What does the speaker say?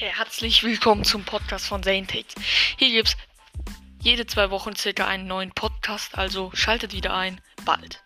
Herzlich willkommen zum Podcast von Zaintex. Hier gibt's jede zwei Wochen circa einen neuen Podcast, also schaltet wieder ein. Bald.